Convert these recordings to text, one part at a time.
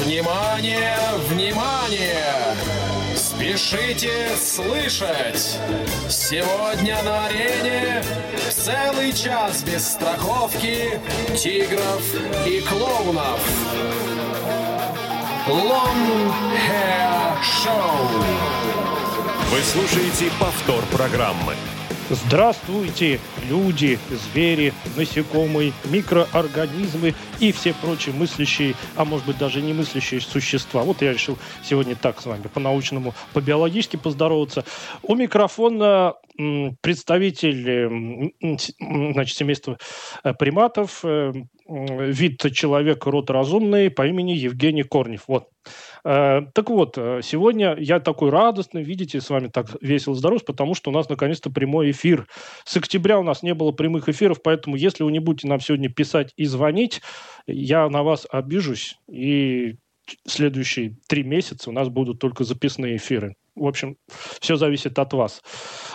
Внимание, внимание! Спешите слышать! Сегодня на арене целый час без страховки тигров и клоунов. Long Hair Show. Вы слушаете повтор программы. Здравствуйте, люди, звери, насекомые, микроорганизмы и все прочие мыслящие, а может быть даже не мыслящие существа. Вот я решил сегодня так с вами по-научному, по-биологически поздороваться. У микрофона представитель значит, семейства э, приматов, э, вид человека, род разумный по имени Евгений Корнев. Вот. Э, так вот, сегодня я такой радостный, видите, с вами так весело здоров, потому что у нас наконец-то прямой эфир. С октября у нас не было прямых эфиров, поэтому если вы не будете нам сегодня писать и звонить, я на вас обижусь, и следующие три месяца у нас будут только записные эфиры. В общем, все зависит от вас.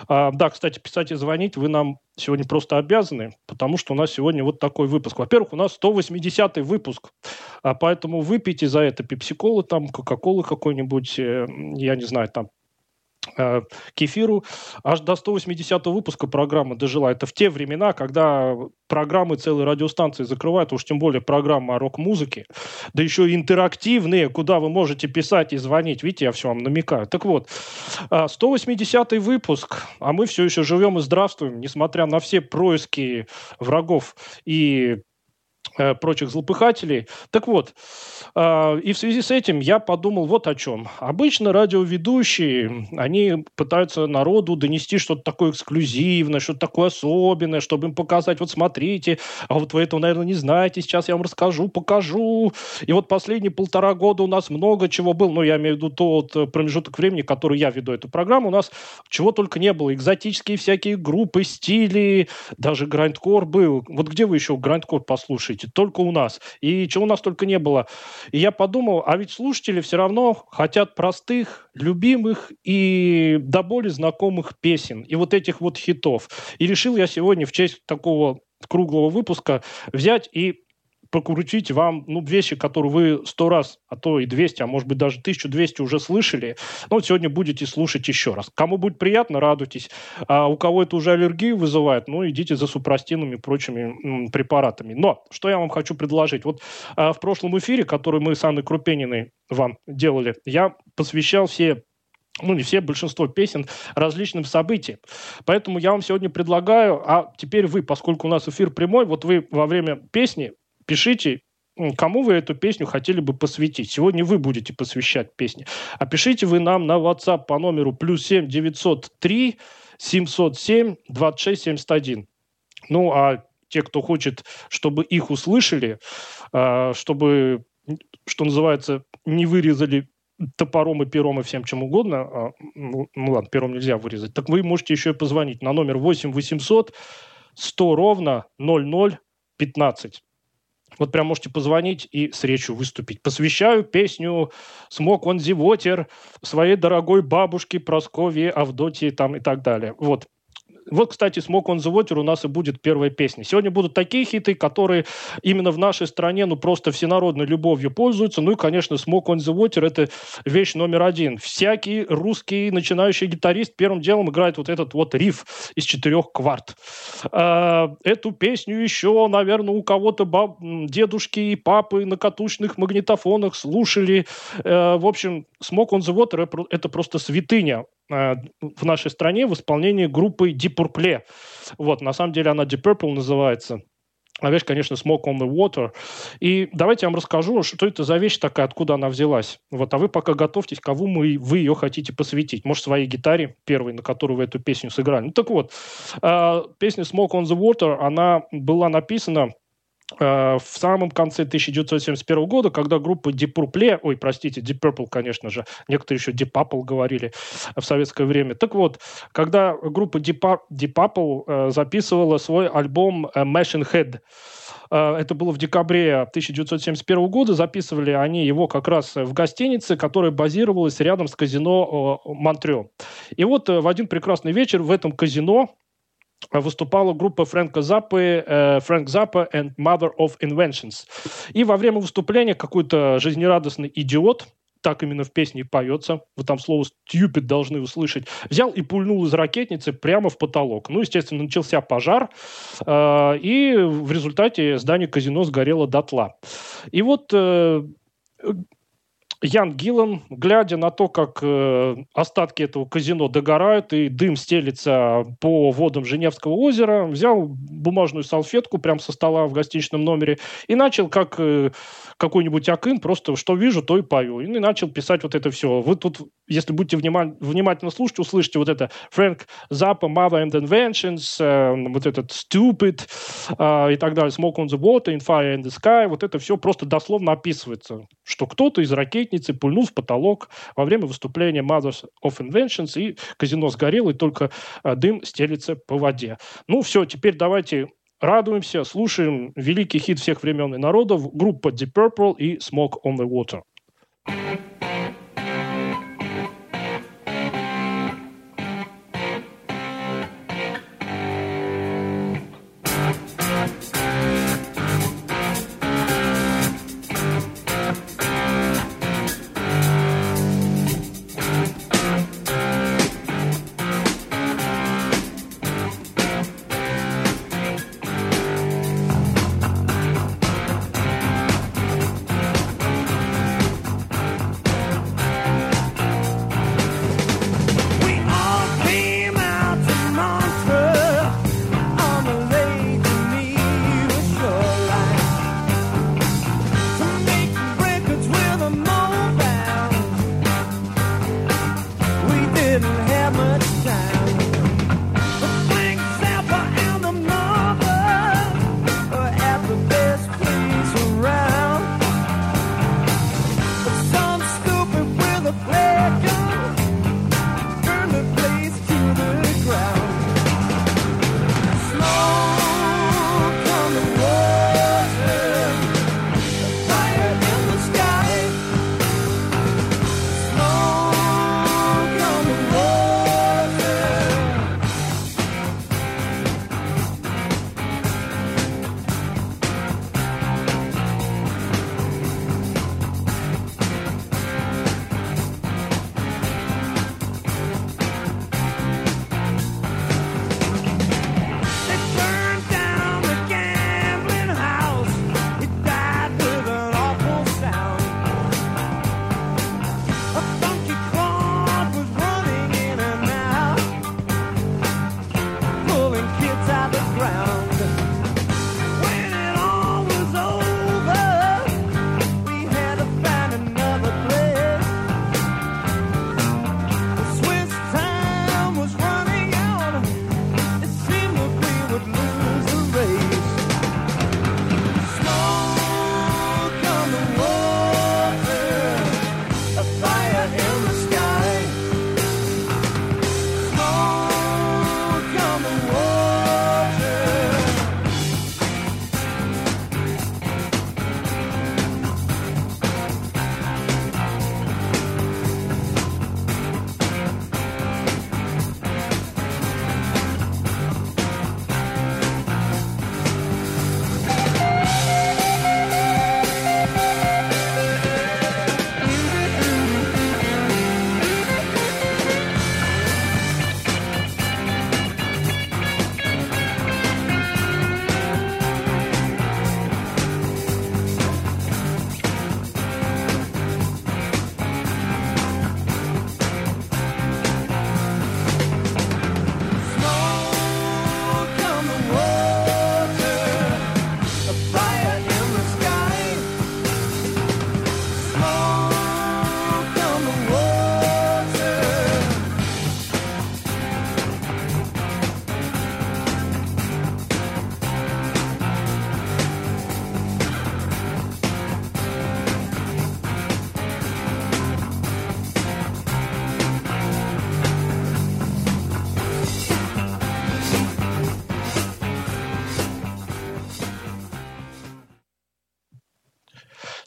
А, да, кстати, писать и звонить вы нам сегодня просто обязаны, потому что у нас сегодня вот такой выпуск. Во-первых, у нас 180-й выпуск, а поэтому выпейте за это пепсиколы, там, кока-колы какой-нибудь, э, я не знаю, там, кефиру аж до 180 выпуска программы дожила. Это в те времена, когда программы целые радиостанции закрывают, уж тем более программа о рок-музыке, да еще и интерактивные, куда вы можете писать и звонить. Видите, я все вам намекаю. Так вот, 180 э, выпуск, а мы все еще живем и здравствуем, несмотря на все происки врагов и Э, прочих злопыхателей. Так вот, э, и в связи с этим я подумал вот о чем. Обычно радиоведущие, они пытаются народу донести что-то такое эксклюзивное, что-то такое особенное, чтобы им показать, вот смотрите, а вот вы этого, наверное, не знаете, сейчас я вам расскажу, покажу. И вот последние полтора года у нас много чего было, ну, я имею в виду тот промежуток времени, который я веду эту программу, у нас чего только не было. Экзотические всякие группы, стили, даже грандкор был. Вот где вы еще грандкор послушаете? Слушайте, только у нас. И чего у нас только не было. И я подумал, а ведь слушатели все равно хотят простых, любимых и до боли знакомых песен. И вот этих вот хитов. И решил я сегодня в честь такого круглого выпуска взять и покрутить вам ну, вещи, которые вы сто раз, а то и 200, а может быть даже 1200 уже слышали. Ну, вот сегодня будете слушать еще раз. Кому будет приятно, радуйтесь. А у кого это уже аллергию вызывает, ну, идите за супрастином и прочими м, препаратами. Но что я вам хочу предложить? Вот а, в прошлом эфире, который мы с Анной Крупениной вам делали, я посвящал все ну, не все, большинство песен различным событиям. Поэтому я вам сегодня предлагаю, а теперь вы, поскольку у нас эфир прямой, вот вы во время песни пишите, кому вы эту песню хотели бы посвятить. Сегодня вы будете посвящать песни. А пишите вы нам на WhatsApp по номеру плюс 7 903 707 26 71. Ну, а те, кто хочет, чтобы их услышали, а, чтобы, что называется, не вырезали топором и пером и всем чем угодно, а, ну, ладно, пером нельзя вырезать, так вы можете еще и позвонить на номер 8 800 100 ровно 00 15. Вот прям можете позвонить и с речью выступить. Посвящаю песню «Смог он зевотер» своей дорогой бабушке Просковье, Авдотье там и так далее. Вот. Вот, кстати, «Smoke on the Water» у нас и будет первая песня. Сегодня будут такие хиты, которые именно в нашей стране, ну, просто всенародной любовью пользуются. Ну и, конечно, «Smoke on the Water» — это вещь номер один. Всякий русский начинающий гитарист первым делом играет вот этот вот риф из четырех кварт. А, эту песню еще, наверное, у кого-то баб... дедушки и папы на катушных магнитофонах слушали. Э, в общем, «Smoke on the Water» — это просто святыня в нашей стране в исполнении группы Deep Purple. Вот, на самом деле она Deep Purple называется. А вещь, конечно, Smoke on the Water. И давайте я вам расскажу, что это за вещь такая, откуда она взялась. Вот, а вы пока готовьтесь, кому мы, вы ее хотите посвятить. Может, своей гитаре первой, на которую вы эту песню сыграли. Ну, так вот, э, песня Smoke on the Water, она была написана Э, в самом конце 1971 года, когда группа Deep Purple, ой, простите, Deep Purple, конечно же, некоторые еще Deep Purple говорили в советское время. Так вот, когда группа Deep, Deep Purple э, записывала свой альбом э, Machine Head, это было в декабре 1971 года. Записывали они его как раз в гостинице, которая базировалась рядом с казино Монтрео. И вот в один прекрасный вечер в этом казино выступала группа Фрэнка Заппы, э, Фрэнк Заппа and Mother of Inventions. И во время выступления какой-то жизнерадостный идиот, так именно в песне поется, вы там слово «stupid» должны услышать, взял и пульнул из ракетницы прямо в потолок. Ну, естественно, начался пожар, э, и в результате здание казино сгорело дотла. И вот э, Ян Гиллан, глядя на то, как э, остатки этого казино догорают и дым стелится по водам Женевского озера, взял бумажную салфетку прямо со стола в гостиничном номере и начал, как э, какой-нибудь акын, просто что вижу, то и пою. И начал писать вот это все. Вы тут, если будете внима- внимательно слушать, услышите вот это Фрэнк Заппа, Mother and Inventions, э, вот этот Stupid э, и так далее, Smoke on the Water, In Fire in the Sky, вот это все просто дословно описывается, что кто-то из ракетницы пульнул в потолок во время выступления Mothers of Inventions, и казино сгорело, и только э, дым стелится по воде. Ну все, теперь давайте радуемся, слушаем великий хит всех времен и народов, группа Deep Purple и Smoke on the Water.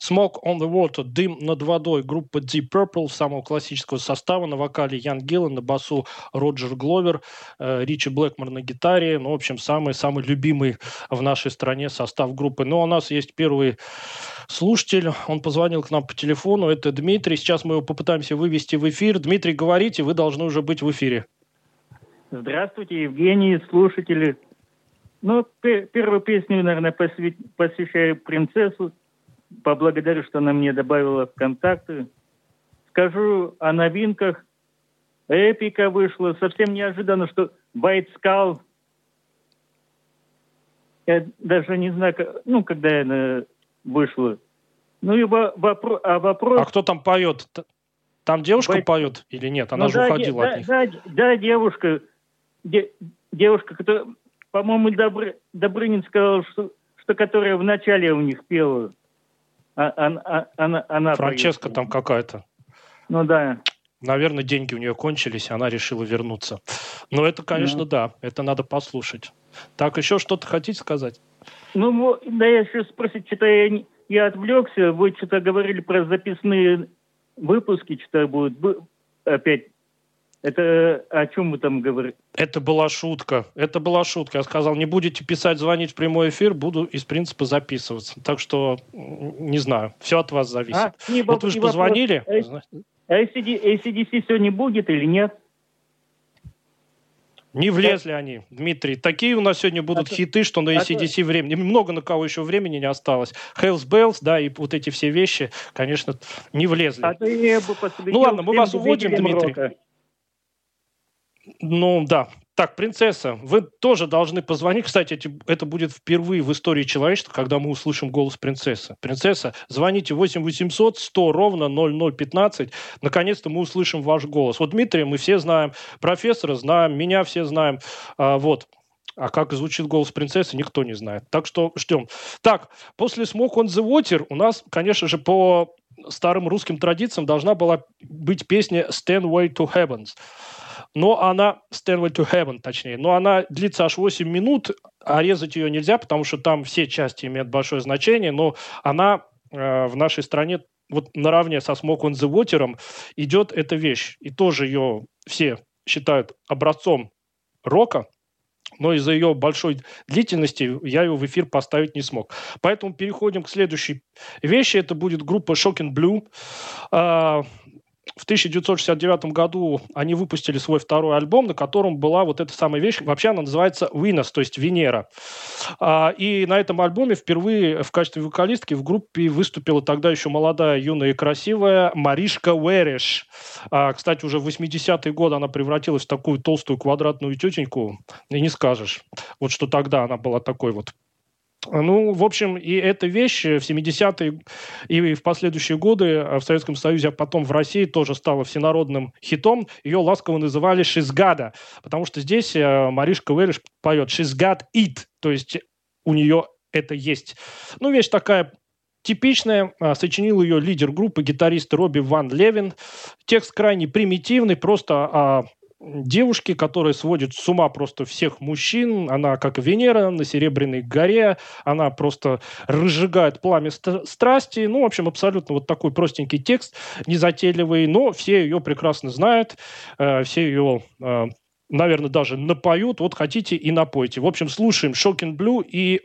Smoke on the Water, Дым над водой, группа Deep Purple самого классического состава, на вокале Ян Гиллан, на басу Роджер Гловер, э, Ричи Блэкмор на гитаре, ну, в общем, самый-самый любимый в нашей стране состав группы. Ну, у нас есть первый слушатель, он позвонил к нам по телефону, это Дмитрий, сейчас мы его попытаемся вывести в эфир. Дмитрий, говорите, вы должны уже быть в эфире. Здравствуйте, Евгений, слушатели. Ну, первую песню, наверное, посвящаю принцессу. Поблагодарю, что она мне добавила в контакты. Скажу о новинках. Эпика вышла. Совсем неожиданно, что White Skull. Я даже не знаю, ну, когда она вышла. Ну и вопро- а вопрос... А кто там поет? Там девушка White... поет или нет? Она ну, же да, уходила да, от них. Да, да, девушка. Де, девушка, которая по-моему, Добры, Добрынин сказал, что, что которая в начале у них пела. А, а, а, она, она Франческа там какая-то. Ну да. Наверное, деньги у нее кончились, она решила вернуться. Но это, конечно, да, да это надо послушать. Так, еще что-то хотите сказать? Ну, да, я еще спросить, что-то я, я отвлекся. Вы что-то говорили про записные выпуски, что-то будет опять это о чем вы там говорите? Это была шутка. Это была шутка. Я сказал, не будете писать, звонить в прямой эфир, буду из принципа записываться. Так что, не знаю, все от вас зависит. А, не, вот вы же позвонили. А ACD, ACDC сегодня будет или нет? Не влезли они, Дмитрий. Такие у нас сегодня будут а хиты, что на ACDC а времени. Много на кого еще времени не осталось. Hells Bells, да, и вот эти все вещи, конечно, не влезли. А ну ладно, мы вас уводим, Дмитрий. Рока. Ну, да. Так, принцесса, вы тоже должны позвонить. Кстати, это будет впервые в истории человечества, когда мы услышим голос принцессы. Принцесса, звоните 8 800 100 ровно 0015. Наконец-то мы услышим ваш голос. Вот Дмитрия мы все знаем, профессора знаем, меня все знаем. А, вот. А как звучит голос принцессы, никто не знает. Так что ждем. Так, после Smoke on the Water у нас, конечно же, по старым русским традициям должна была быть песня Stand Way to Heavens но она, Stairway to Heaven, точнее, но она длится аж 8 минут, а резать ее нельзя, потому что там все части имеют большое значение, но она э, в нашей стране вот наравне со Smoke on the Water идет эта вещь. И тоже ее все считают образцом рока, но из-за ее большой длительности я ее в эфир поставить не смог. Поэтому переходим к следующей вещи. Это будет группа Shocking Blue. В 1969 году они выпустили свой второй альбом, на котором была вот эта самая вещь. Вообще она называется Venus, то есть Венера. А, и на этом альбоме впервые в качестве вокалистки в группе выступила тогда еще молодая, юная и красивая Маришка Уэриш. А, кстати, уже в 80-е годы она превратилась в такую толстую квадратную тетеньку, и не скажешь. Вот что тогда она была такой вот ну, в общем, и эта вещь в 70-е и в последующие годы в Советском Союзе, а потом в России тоже стала всенародным хитом. Ее ласково называли «Шизгада», потому что здесь э, Маришка Вериш поет «She's got it», то есть у нее это есть. Ну, вещь такая типичная. Сочинил ее лидер группы, гитарист Робби Ван Левин. Текст крайне примитивный, просто а, девушки, которая сводит с ума просто всех мужчин. Она как Венера на Серебряной горе. Она просто разжигает пламя страсти. Ну, в общем, абсолютно вот такой простенький текст, незатейливый, но все ее прекрасно знают. Э, все ее э, наверное, даже напоют. Вот хотите и напойте. В общем, слушаем Shocking Blue и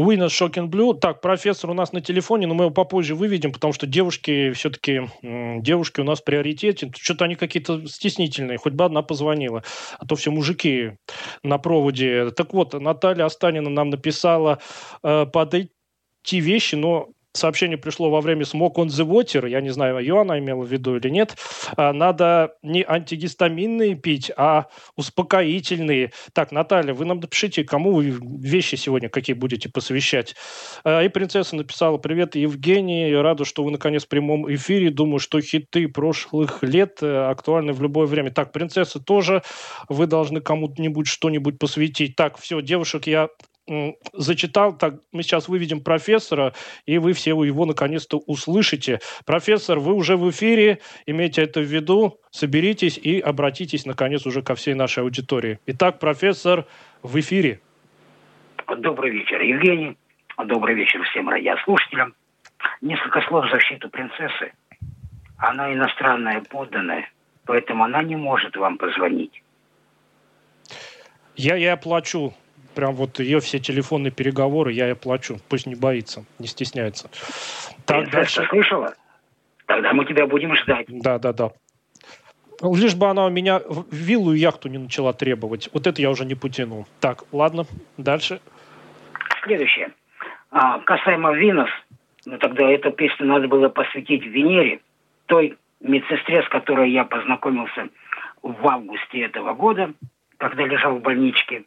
Venus. Winner Shocking Blue. Так, профессор у нас на телефоне, но мы его попозже выведем, потому что девушки все-таки, девушки у нас в приоритете. Что-то они какие-то стеснительные, хоть бы одна позвонила, а то все мужики на проводе. Так вот, Наталья Останина нам написала э, под эти вещи, но сообщение пришло во время Smoke on the Water, я не знаю, ее она имела в виду или нет, а, надо не антигистаминные пить, а успокоительные. Так, Наталья, вы нам напишите, кому вы вещи сегодня какие будете посвящать. А, и принцесса написала, привет, Евгений, рада, что вы наконец в прямом эфире, думаю, что хиты прошлых лет э, актуальны в любое время. Так, принцесса тоже, вы должны кому-нибудь что-нибудь посвятить. Так, все, девушек я зачитал, так мы сейчас выведем профессора, и вы все его наконец-то услышите. Профессор, вы уже в эфире, имейте это в виду, соберитесь и обратитесь, наконец, уже ко всей нашей аудитории. Итак, профессор в эфире. Добрый вечер, Евгений. Добрый вечер всем радиослушателям. Несколько слов в защиту принцессы. Она иностранная подданная, поэтому она не может вам позвонить. Я ей оплачу прям вот ее все телефонные переговоры я ей плачу. Пусть не боится, не стесняется. Так, дальше. слышала? Тогда мы тебя будем ждать. Да, да, да. Лишь бы она у меня виллу и яхту не начала требовать. Вот это я уже не потяну. Так, ладно, дальше. Следующее. А, касаемо Винос, ну тогда эту песню надо было посвятить Венере, той медсестре, с которой я познакомился в августе этого года, когда лежал в больничке.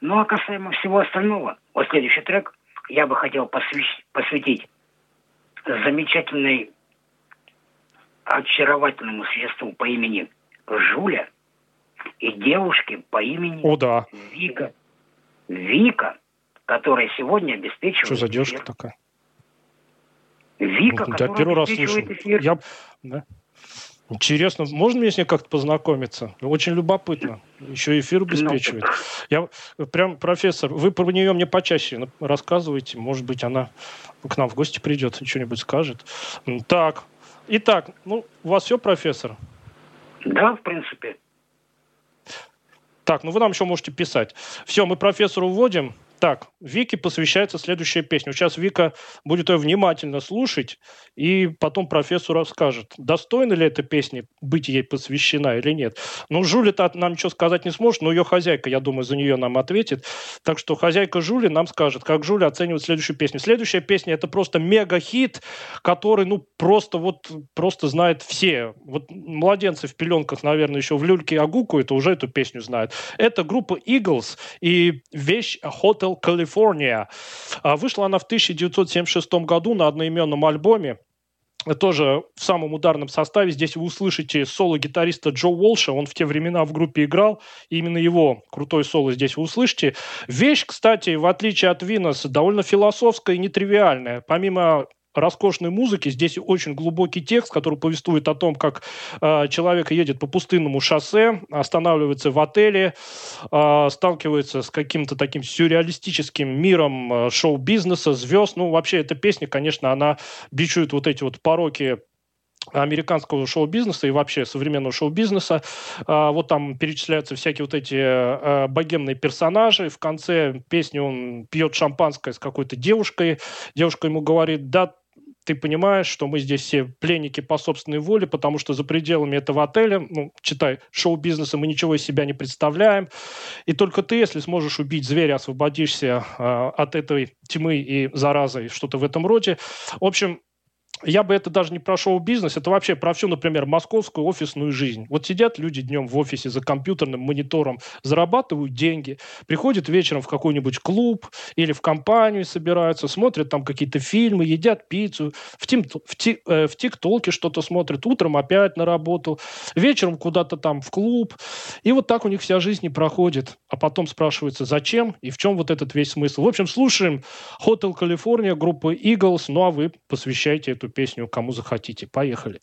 Ну а касаемо всего остального, вот следующий трек я бы хотел посвящ- посвятить замечательной, очаровательному существу по имени Жуля и девушке по имени О, да. Вика. Вика, которая сегодня обеспечивает... Что за девушка такая? Вика, ну, которая первый раз слышу. эфир. Я... Да. Интересно, можно мне с ней как-то познакомиться? Очень любопытно. Еще эфир обеспечивает. Я прям, профессор, вы про нее мне почаще рассказывайте. Может быть, она к нам в гости придет и что-нибудь скажет. Так, итак, ну, у вас все, профессор? Да, в принципе. Так, ну вы нам еще можете писать. Все, мы профессору вводим. Так, Вике посвящается следующая песня. Сейчас Вика будет ее внимательно слушать, и потом профессор расскажет, достойна ли эта песня быть ей посвящена или нет. Ну, Жули-то нам ничего сказать не сможет, но ее хозяйка, я думаю, за нее нам ответит. Так что хозяйка Жули нам скажет, как Жули оценивает следующую песню. Следующая песня – это просто мега-хит, который, ну, просто вот, просто знает все. Вот младенцы в пеленках, наверное, еще в люльке огукают, уже эту песню знают. Это группа Eagles и вещь Hotel Hotel California. А, вышла она в 1976 году на одноименном альбоме тоже в самом ударном составе. Здесь вы услышите соло-гитариста Джо Уолша. Он в те времена в группе играл. И именно его крутой соло здесь вы услышите. Вещь, кстати, в отличие от Винос, довольно философская и нетривиальная. Помимо роскошной музыки. Здесь очень глубокий текст, который повествует о том, как э, человек едет по пустынному шоссе, останавливается в отеле, э, сталкивается с каким-то таким сюрреалистическим миром э, шоу-бизнеса, звезд. Ну, вообще, эта песня, конечно, она бичует вот эти вот пороки американского шоу-бизнеса и вообще современного шоу-бизнеса. А, вот там перечисляются всякие вот эти а, богемные персонажи. В конце песни он пьет шампанское с какой-то девушкой. Девушка ему говорит, да, ты понимаешь, что мы здесь все пленники по собственной воле, потому что за пределами этого отеля, ну, читай, шоу-бизнеса мы ничего из себя не представляем. И только ты, если сможешь убить зверя, освободишься э, от этой тьмы и заразы, что-то в этом роде. В общем, я бы это даже не про шоу-бизнес, это вообще про всю, например, московскую офисную жизнь. Вот сидят люди днем в офисе за компьютерным монитором, зарабатывают деньги, приходят вечером в какой-нибудь клуб или в компанию собираются, смотрят там какие-то фильмы, едят пиццу, в, тим, в, ти, э, в ТикТоке что-то смотрят, утром опять на работу, вечером куда-то там в клуб. И вот так у них вся жизнь и проходит. А потом спрашивается, зачем и в чем вот этот весь смысл. В общем, слушаем Hotel California группы Eagles, ну а вы посвящайте эту песню кому захотите. Поехали.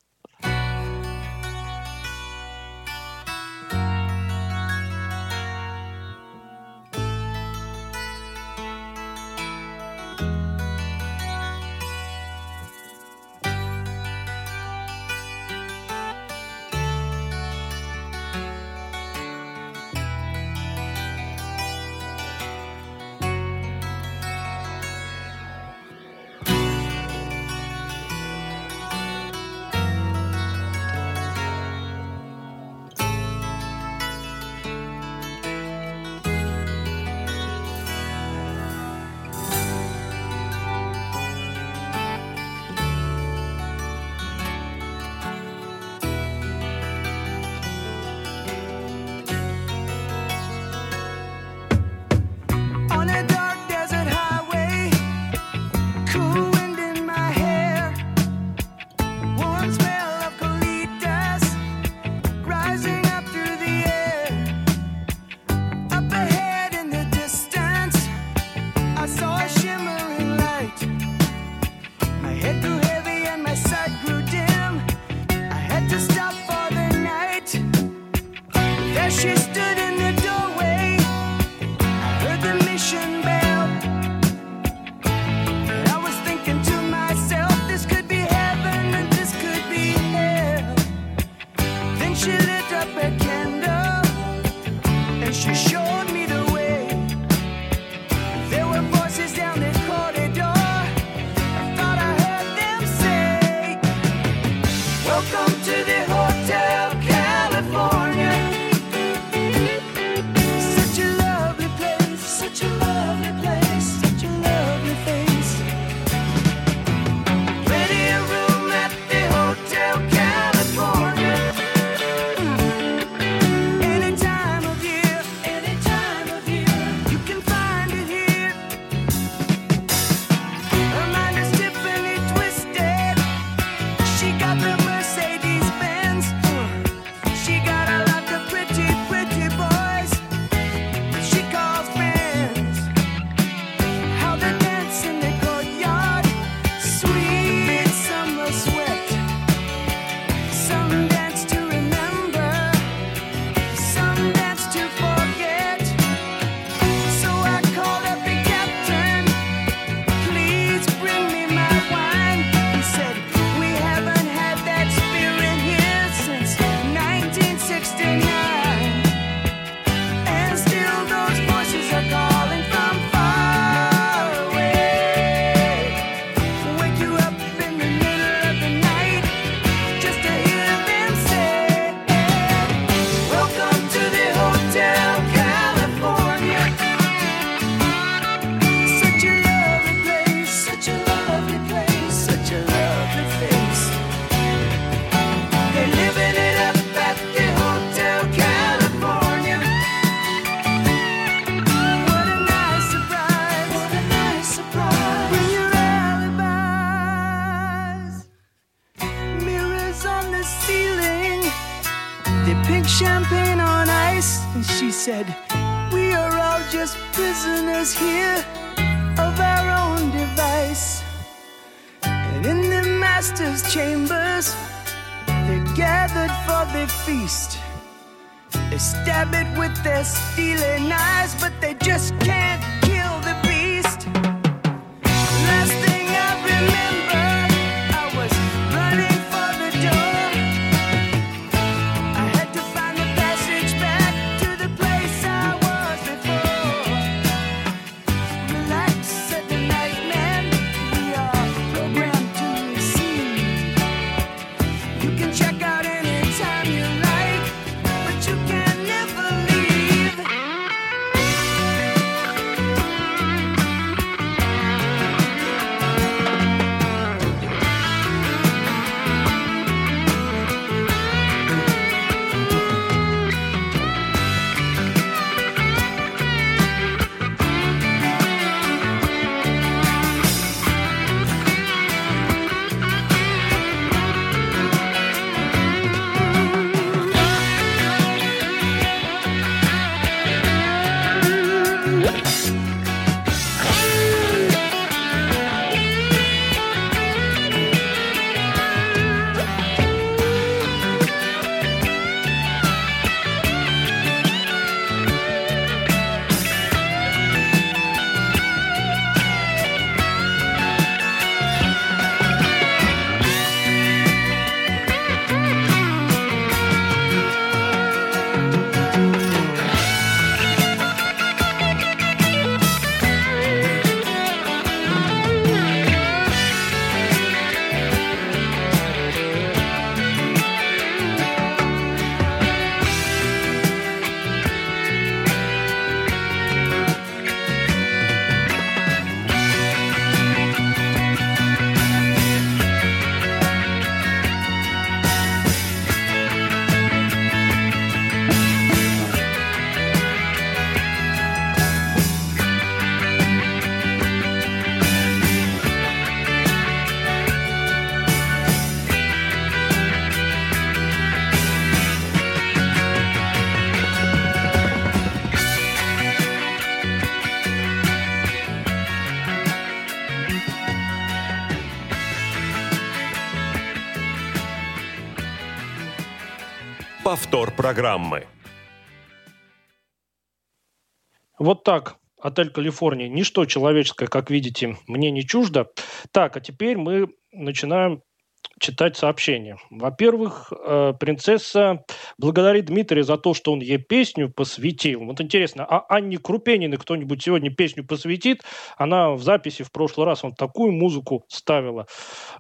Повтор программы. Вот так. Отель Калифорния. Ничто человеческое, как видите, мне не чуждо. Так, а теперь мы начинаем читать сообщения. Во-первых, э, принцесса благодарит Дмитрия за то, что он ей песню посвятил. Вот интересно, а Анне Крупениной кто-нибудь сегодня песню посвятит? Она в записи в прошлый раз он такую музыку ставила.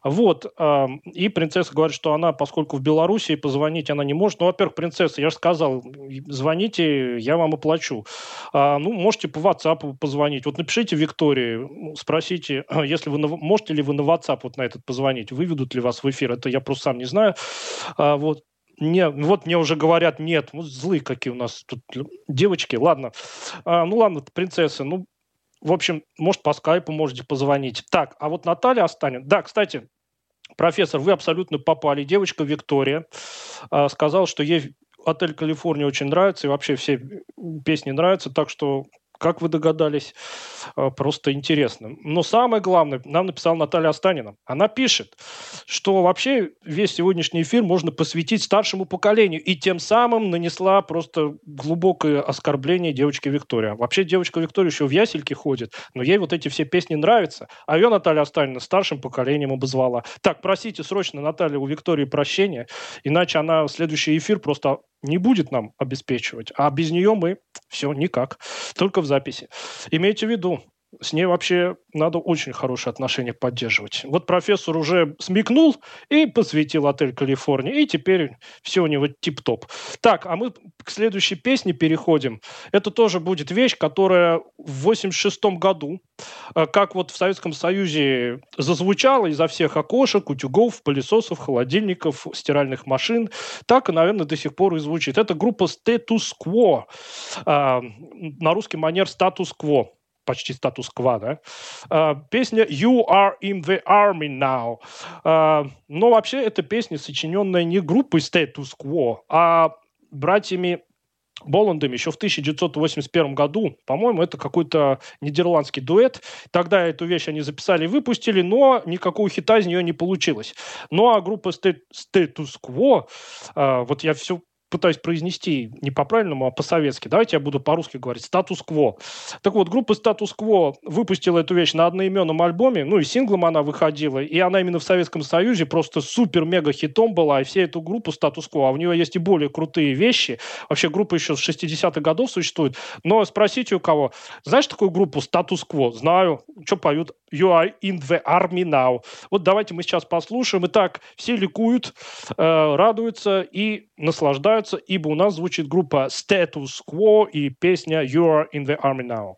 Вот. э, И принцесса говорит, что она, поскольку в Беларуси позвонить она не может. Ну, во-первых, принцесса, я же сказал, звоните, я вам оплачу. А, Ну, можете по WhatsApp позвонить. Вот напишите Виктории, спросите, если вы можете ли вы на WhatsApp вот на этот позвонить, выведут ли вас в эфир. Это я просто сам не знаю. А, вот. Не, вот мне уже говорят, нет, вот злые какие у нас тут девочки. Ладно, А, ну ладно, принцесса, ну, в общем, может, по скайпу можете позвонить. Так, а вот Наталья Останин. Да, кстати, профессор, вы абсолютно попали. Девочка Виктория а, сказала, что ей отель Калифорния очень нравится, и вообще все песни нравятся, так что как вы догадались, а, просто интересно. Но самое главное, нам написала Наталья Останина. Она пишет, что вообще весь сегодняшний эфир можно посвятить старшему поколению, и тем самым нанесла просто глубокое оскорбление девочке Виктории. Вообще девочка Виктория еще в ясельке ходит, но ей вот эти все песни нравятся. А ее Наталья Останина старшим поколением обозвала. Так, просите срочно Наталья у Виктории прощения, иначе она следующий эфир просто не будет нам обеспечивать. А без нее мы все никак. Только в записи. Имейте в виду, с ней вообще надо очень хорошие отношения поддерживать. Вот профессор уже смекнул и посвятил отель Калифорния, и теперь все у него тип-топ. Так, а мы к следующей песне переходим. Это тоже будет вещь, которая в 86 году, э, как вот в Советском Союзе зазвучала изо всех окошек, утюгов, пылесосов, холодильников, стиральных машин, так наверное, до сих пор и звучит. Это группа Status Quo. А, На русский манер Status Quo почти статус-ква, да. А, песня «You are in the army now». А, но вообще эта песня, сочиненная не группой Status Quo, а братьями Боландом еще в 1981 году. По-моему, это какой-то нидерландский дуэт. Тогда эту вещь они записали и выпустили, но никакого хита из нее не получилось. Ну а группа Status Quo, э, вот я все пытаюсь произнести не по-правильному, а по-советски. Давайте я буду по-русски говорить. Статус-кво. Так вот, группа Статус-кво выпустила эту вещь на одноименном альбоме, ну и синглом она выходила, и она именно в Советском Союзе просто супер-мега хитом была, и все эту группу Статус-кво, а у нее есть и более крутые вещи. Вообще группа еще с 60-х годов существует. Но спросите у кого, знаешь такую группу Статус-кво? Знаю. Что поют? You are in the army now. Вот давайте мы сейчас послушаем. Итак, все ликуют, э, радуются и наслаждаются, ибо у нас звучит группа Status Quo и песня You are in the army now.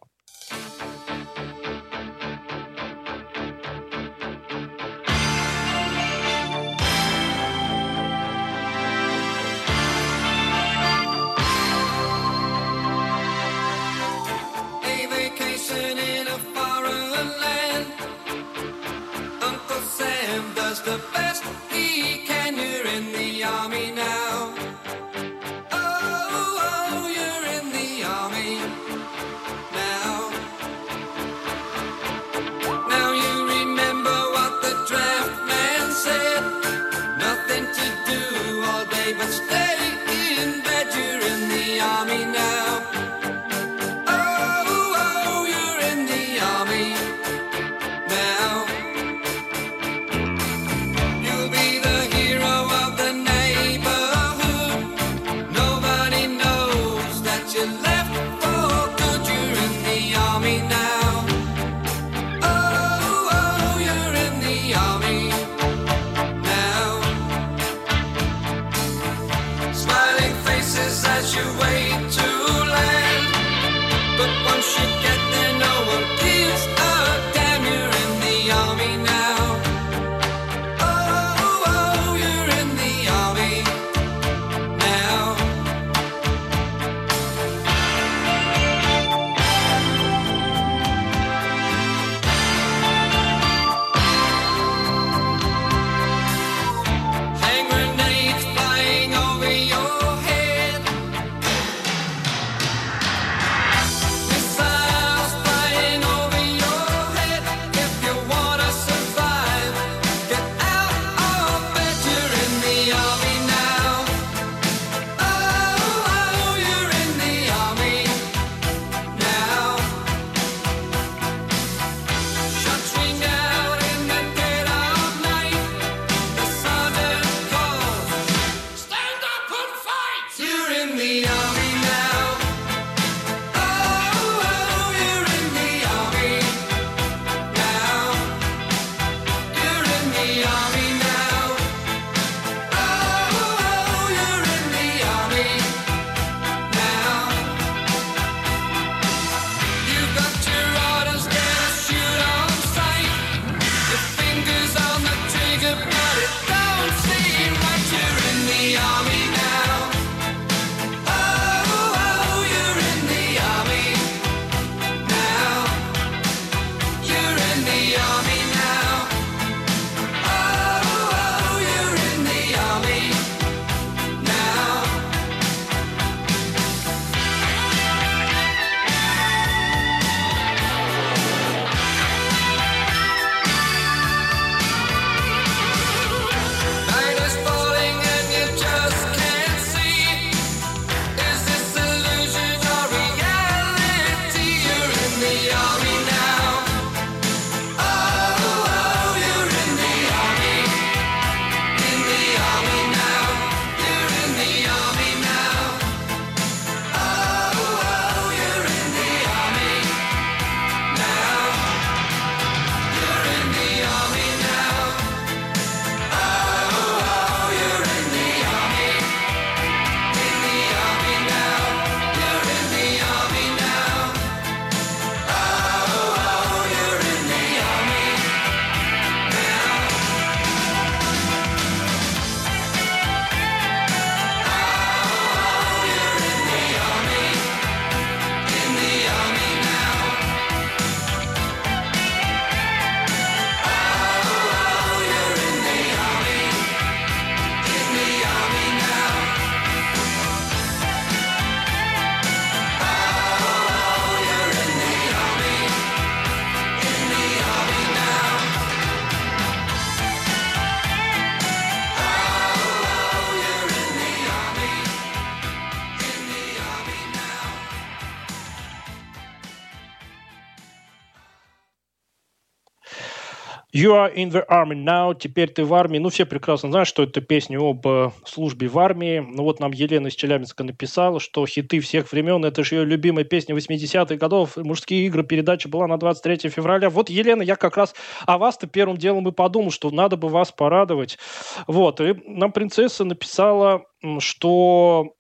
You are in the army now, теперь ты в армии. Ну, все прекрасно знают, что это песня об э, службе в армии. Ну, вот нам Елена из Челябинска написала, что хиты всех времен, это же ее любимая песня 80-х годов. Мужские игры, передача была на 23 февраля. Вот, Елена, я как раз о вас-то первым делом и подумал, что надо бы вас порадовать. Вот, и нам принцесса написала, что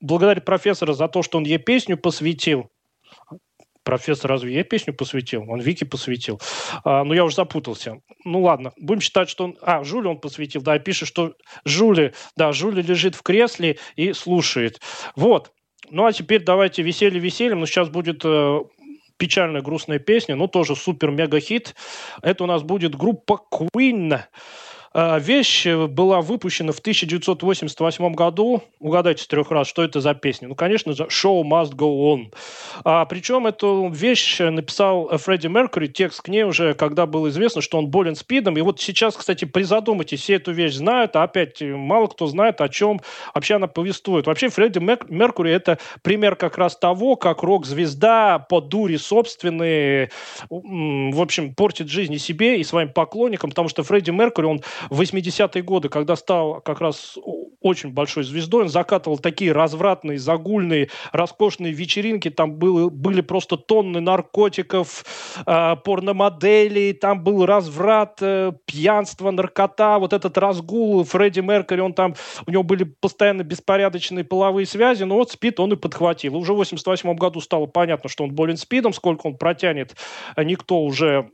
благодарит профессора за то, что он ей песню посвятил. Профессор разве я песню посвятил? Он Вики посвятил. А, ну, я уже запутался. Ну, ладно. Будем считать, что он... А, Жуле он посвятил. Да, пишет, что Жули... Да, Жули лежит в кресле и слушает. Вот. Ну, а теперь давайте веселье весельем. Ну, сейчас будет э, печальная, грустная песня, но тоже супер-мега-хит. Это у нас будет группа Queen. Э, Вещь э, была выпущена в 1988 году. Угадайте с трех раз, что это за песня. Ну, конечно же, «Show must go on». А, причем эту вещь написал э, Фредди Меркьюри, текст к ней уже, когда было известно, что он болен спидом. И вот сейчас, кстати, призадумайтесь, все эту вещь знают, а опять э, мало кто знает, о чем вообще она повествует. Вообще Фредди Мер- Меркьюри – это пример как раз того, как рок-звезда по дуре собственной, в общем, портит жизнь себе, и своим поклонникам, потому что Фредди Меркьюри, он в 80-е годы, когда стал как раз очень большой звездой, он закатывал такие развратные, загульные, роскошные вечеринки, там было, были просто тонны наркотиков, э, порномоделей, там был разврат, э, пьянство, наркота, вот этот разгул Фредди Меркьюри, он там, у него были постоянно беспорядочные половые связи, но вот СПИД он и подхватил. Уже в 88 году стало понятно, что он болен СПИДом, сколько он протянет, э, никто уже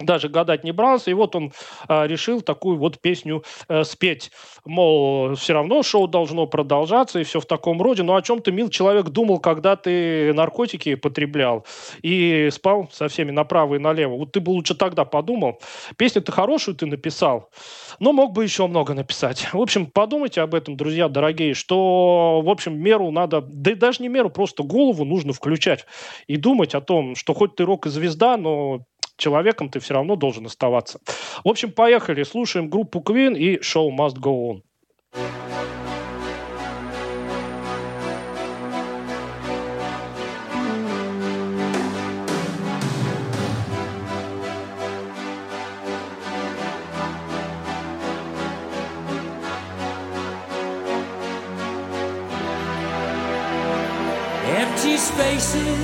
даже гадать не брался, и вот он а, решил такую вот песню э, спеть. Мол, все равно шоу должно продолжаться, и все в таком роде. Ну, о чем ты, мил человек, думал, когда ты наркотики потреблял и спал со всеми направо и налево? Вот ты бы лучше тогда подумал. Песню-то хорошую ты написал, но мог бы еще много написать. В общем, подумайте об этом, друзья дорогие, что, в общем, меру надо, да и даже не меру, просто голову нужно включать и думать о том, что хоть ты рок звезда, но человеком ты все равно должен оставаться. В общем, поехали, слушаем группу Queen и шоу Must Go On. Spaces,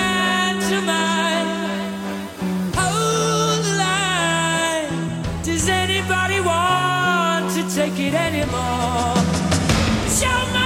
Take it anymore? Show must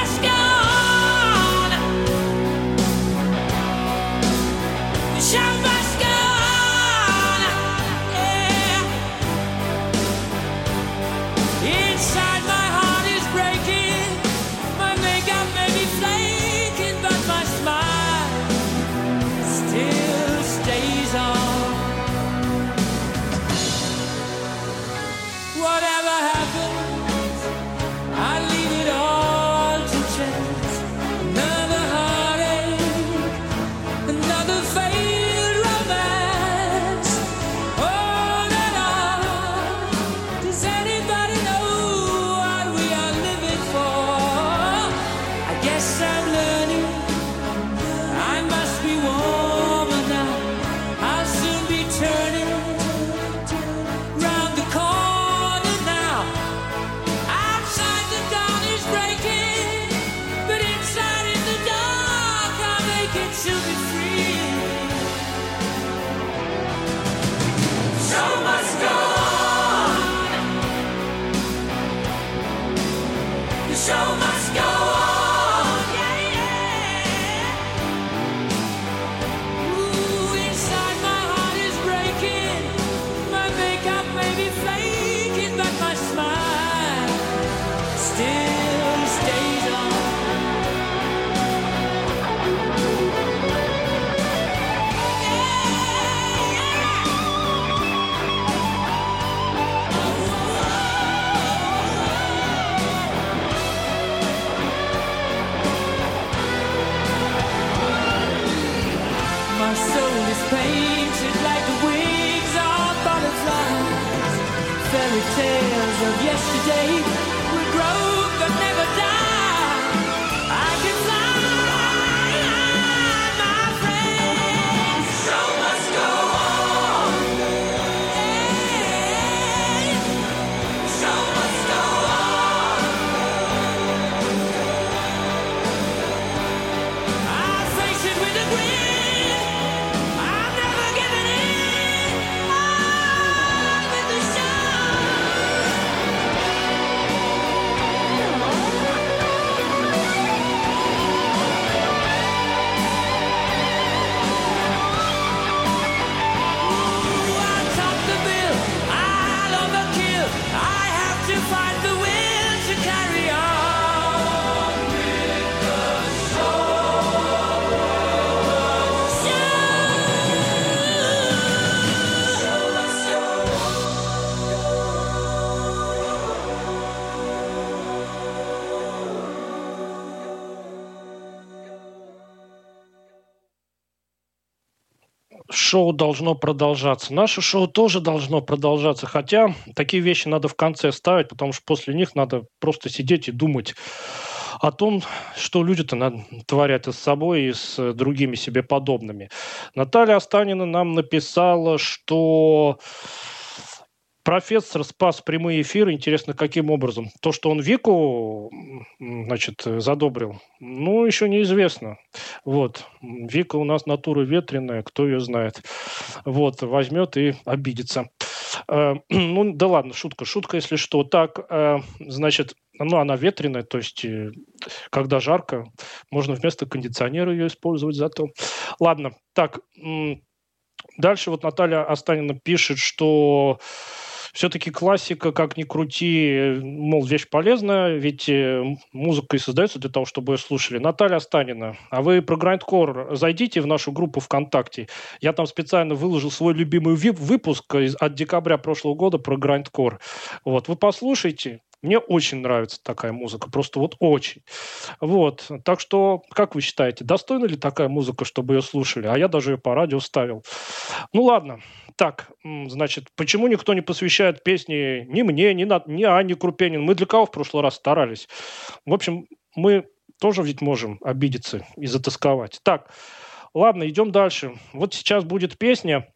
Christ должно продолжаться. Наше шоу тоже должно продолжаться, хотя такие вещи надо в конце ставить, потому что после них надо просто сидеть и думать о том, что люди-то творят и с собой, и с другими себе подобными. Наталья Останина нам написала, что профессор спас прямые эфиры. Интересно, каким образом? То, что он Вику, значит, задобрил, ну, еще неизвестно. Вот. Вика у нас натура ветреная, кто ее знает. Вот, возьмет и обидится. Э, Ну, да ладно, шутка. Шутка, если что. Так, э, значит, ну, она ветреная, то есть, э, когда жарко, можно вместо кондиционера ее использовать зато. Ладно, так, дальше вот Наталья Останина пишет, что все-таки классика, как ни крути, мол, вещь полезная, ведь э, музыка и создается для того, чтобы ее слушали. Наталья Останина, а вы про Grindcore зайдите в нашу группу ВКонтакте. Я там специально выложил свой любимый ви- выпуск из- от декабря прошлого года про Grindcore. Вот, вы послушайте. Мне очень нравится такая музыка, просто вот очень. Вот, так что, как вы считаете, достойна ли такая музыка, чтобы ее слушали? А я даже ее по радио ставил. Ну ладно, так, значит, почему никто не посвящает песни ни мне, ни, на, ни Анне Крупенин? Мы для кого в прошлый раз старались? В общем, мы тоже ведь можем обидеться и затасковать. Так, ладно, идем дальше. Вот сейчас будет песня,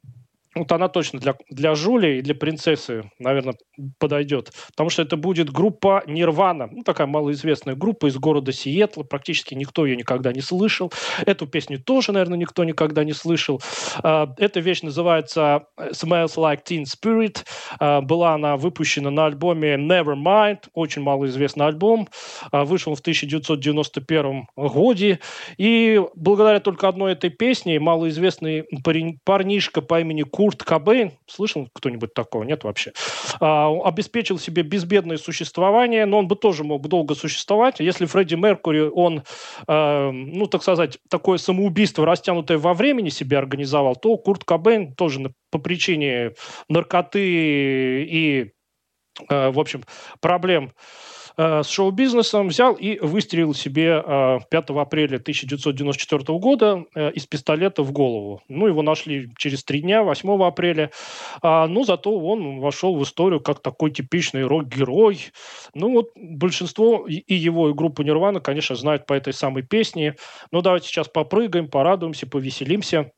вот она точно для, для Жули и для принцессы, наверное, подойдет. Потому что это будет группа Нирвана. Ну, такая малоизвестная группа из города Сиэтла. Практически никто ее никогда не слышал. Эту песню тоже, наверное, никто никогда не слышал. А, Эта вещь называется Smells Like Teen Spirit. А, Была она выпущена на альбоме Nevermind. Очень малоизвестный альбом. А, Вышел в 1991 годе. И благодаря только одной этой песне малоизвестный парнишка по имени Курт Кобейн, слышал кто-нибудь такого? Нет вообще. А, обеспечил себе безбедное существование, но он бы тоже мог долго существовать. Если Фредди Меркури, он, э, ну, так сказать, такое самоубийство, растянутое во времени себе организовал, то Курт Кобейн тоже по причине наркоты и, э, в общем, проблем э, с шоу-бизнесом взял и выстрелил себе э, 5 апреля 1994 года э, из пистолета в голову. Ну, его нашли через три дня, 8 апреля. А, но зато он вошел в историю как такой типичный рок-герой. Ну, вот большинство и его, и группу Нирвана, конечно, знают по этой самой песне. Но давайте сейчас попрыгаем, порадуемся, повеселимся.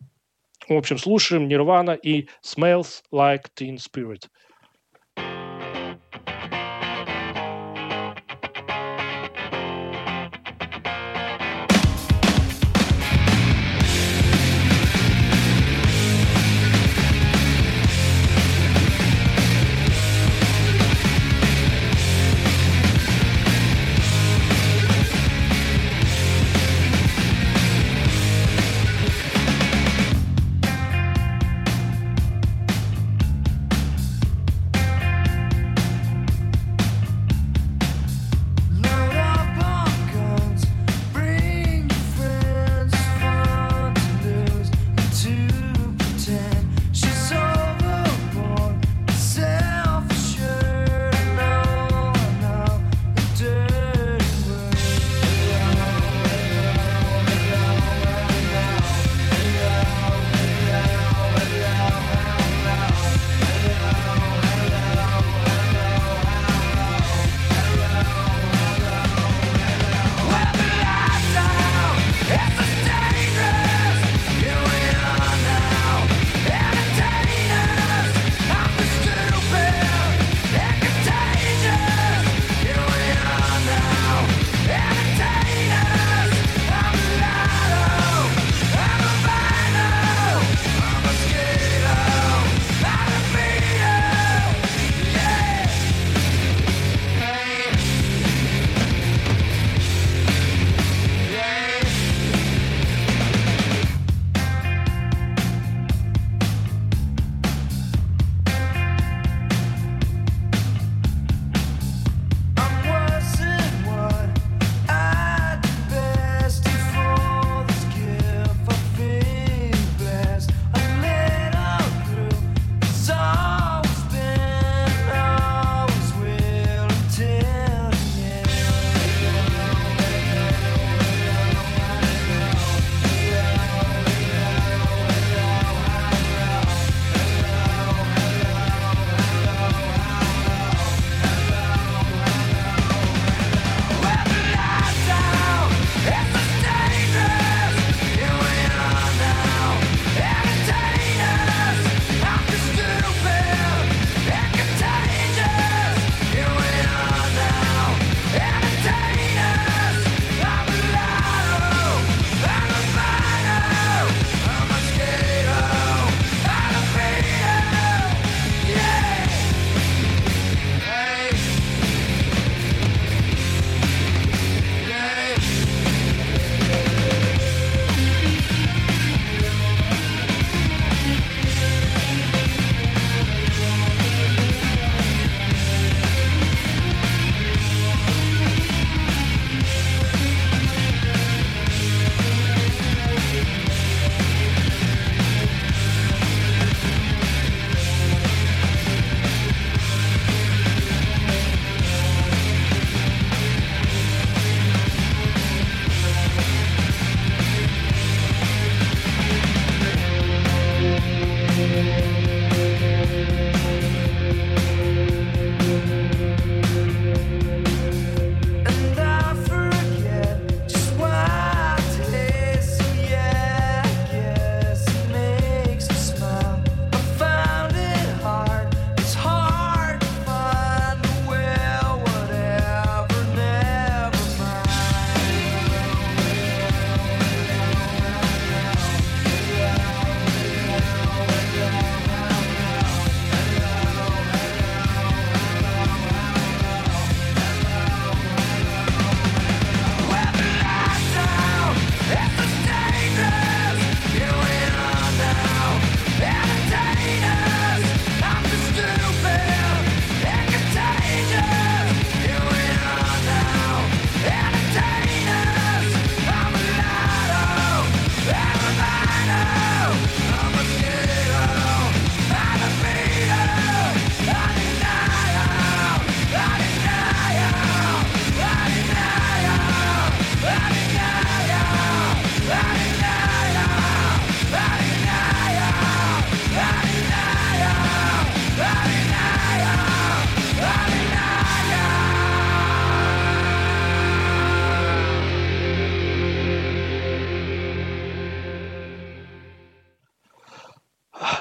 В общем, слушаем Нирвана и Smells Like Teen Spirit.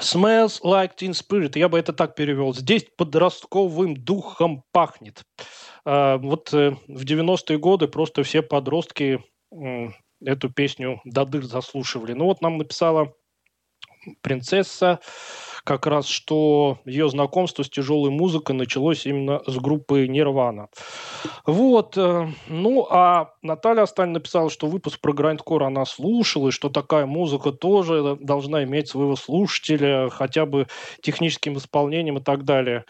Smells like teen spirit. Я бы это так перевел. Здесь подростковым духом пахнет. А, вот э, в 90-е годы просто все подростки эту песню до дыр заслушивали. Ну вот нам написала принцесса как раз, что ее знакомство с тяжелой музыкой началось именно с группы Нирвана. Вот. э, Ну, а Наталья Астань написала, что выпуск про грандкор она слушала, и что такая музыка тоже должна иметь своего слушателя, хотя бы техническим исполнением и так далее.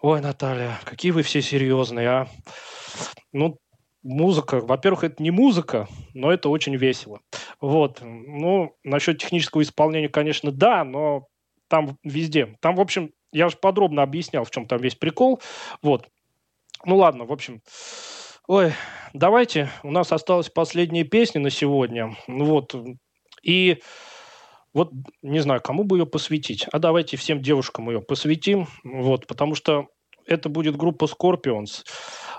Ой, Наталья, какие вы все серьезные, а? Ну, музыка, во-первых, это не музыка, но это очень весело. Вот. Ну, насчет технического исполнения, конечно, да, но там везде. Там, в общем, я же подробно объяснял, в чем там весь прикол. Вот. Ну ладно, в общем. Ой, давайте. У нас осталась последняя песня на сегодня. Ну Вот. И вот не знаю, кому бы ее посвятить. А давайте всем девушкам ее посвятим. Вот, потому что это будет группа Scorpions.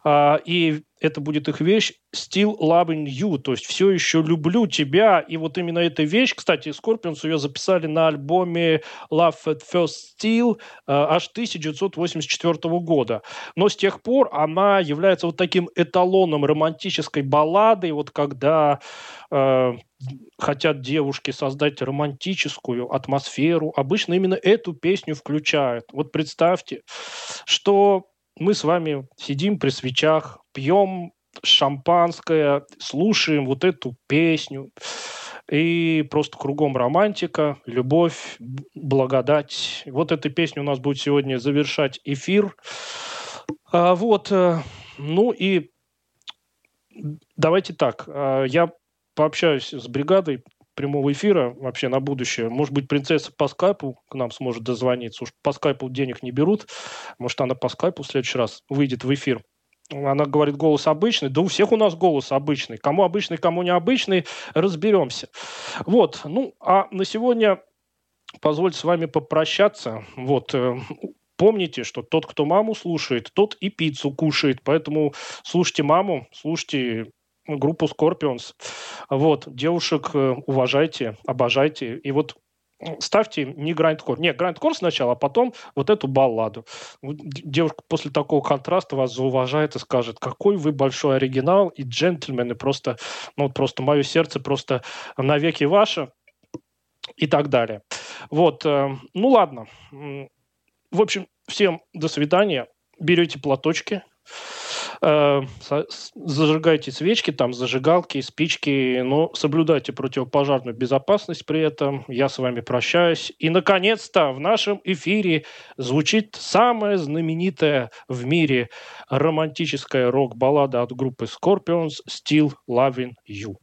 А, и это будет их вещь Still Loving You, то есть все еще люблю тебя. И вот именно эта вещь, кстати, Scorpions ее записали на альбоме Love at First Still а, аж 1984 года. Но с тех пор она является вот таким эталоном романтической баллады, вот когда э, хотят девушки создать романтическую атмосферу, обычно именно эту песню включают. Вот представьте, что мы с вами сидим при свечах, пьем шампанское, слушаем вот эту песню, и просто кругом романтика, любовь, благодать. Вот эта песня у нас будет сегодня завершать эфир. А, вот, э, ну и давайте так, а, я пообщаюсь с бригадой прямого эфира вообще на будущее. Может быть, принцесса по скайпу к нам сможет дозвониться. Уж по скайпу денег не берут. Может, она по скайпу в следующий раз выйдет в эфир. Она говорит, голос обычный. Да у всех у нас голос обычный. Кому обычный, кому не обычный, разберемся. Вот. Ну, а на сегодня позвольте с вами попрощаться. Вот. э, Помните, что тот, кто маму слушает, тот и пиццу кушает. Поэтому слушайте маму, слушайте группу Scorpions. Вот, девушек э, уважайте, обожайте. И вот ставьте не грандкор. Не, грандкор сначала, а потом вот эту балладу. Девушка после такого контраста вас зауважает и скажет, какой вы большой оригинал и джентльмен, и просто, ну, вот просто мое сердце просто навеки ваше и так далее. Вот, э, ну ладно. В общем, всем до свидания. Берете платочки, зажигайте свечки, там зажигалки, спички, но соблюдайте противопожарную безопасность при этом. Я с вами прощаюсь. И, наконец-то, в нашем эфире звучит самая знаменитая в мире романтическая рок-баллада от группы Scorpions «Still Loving You».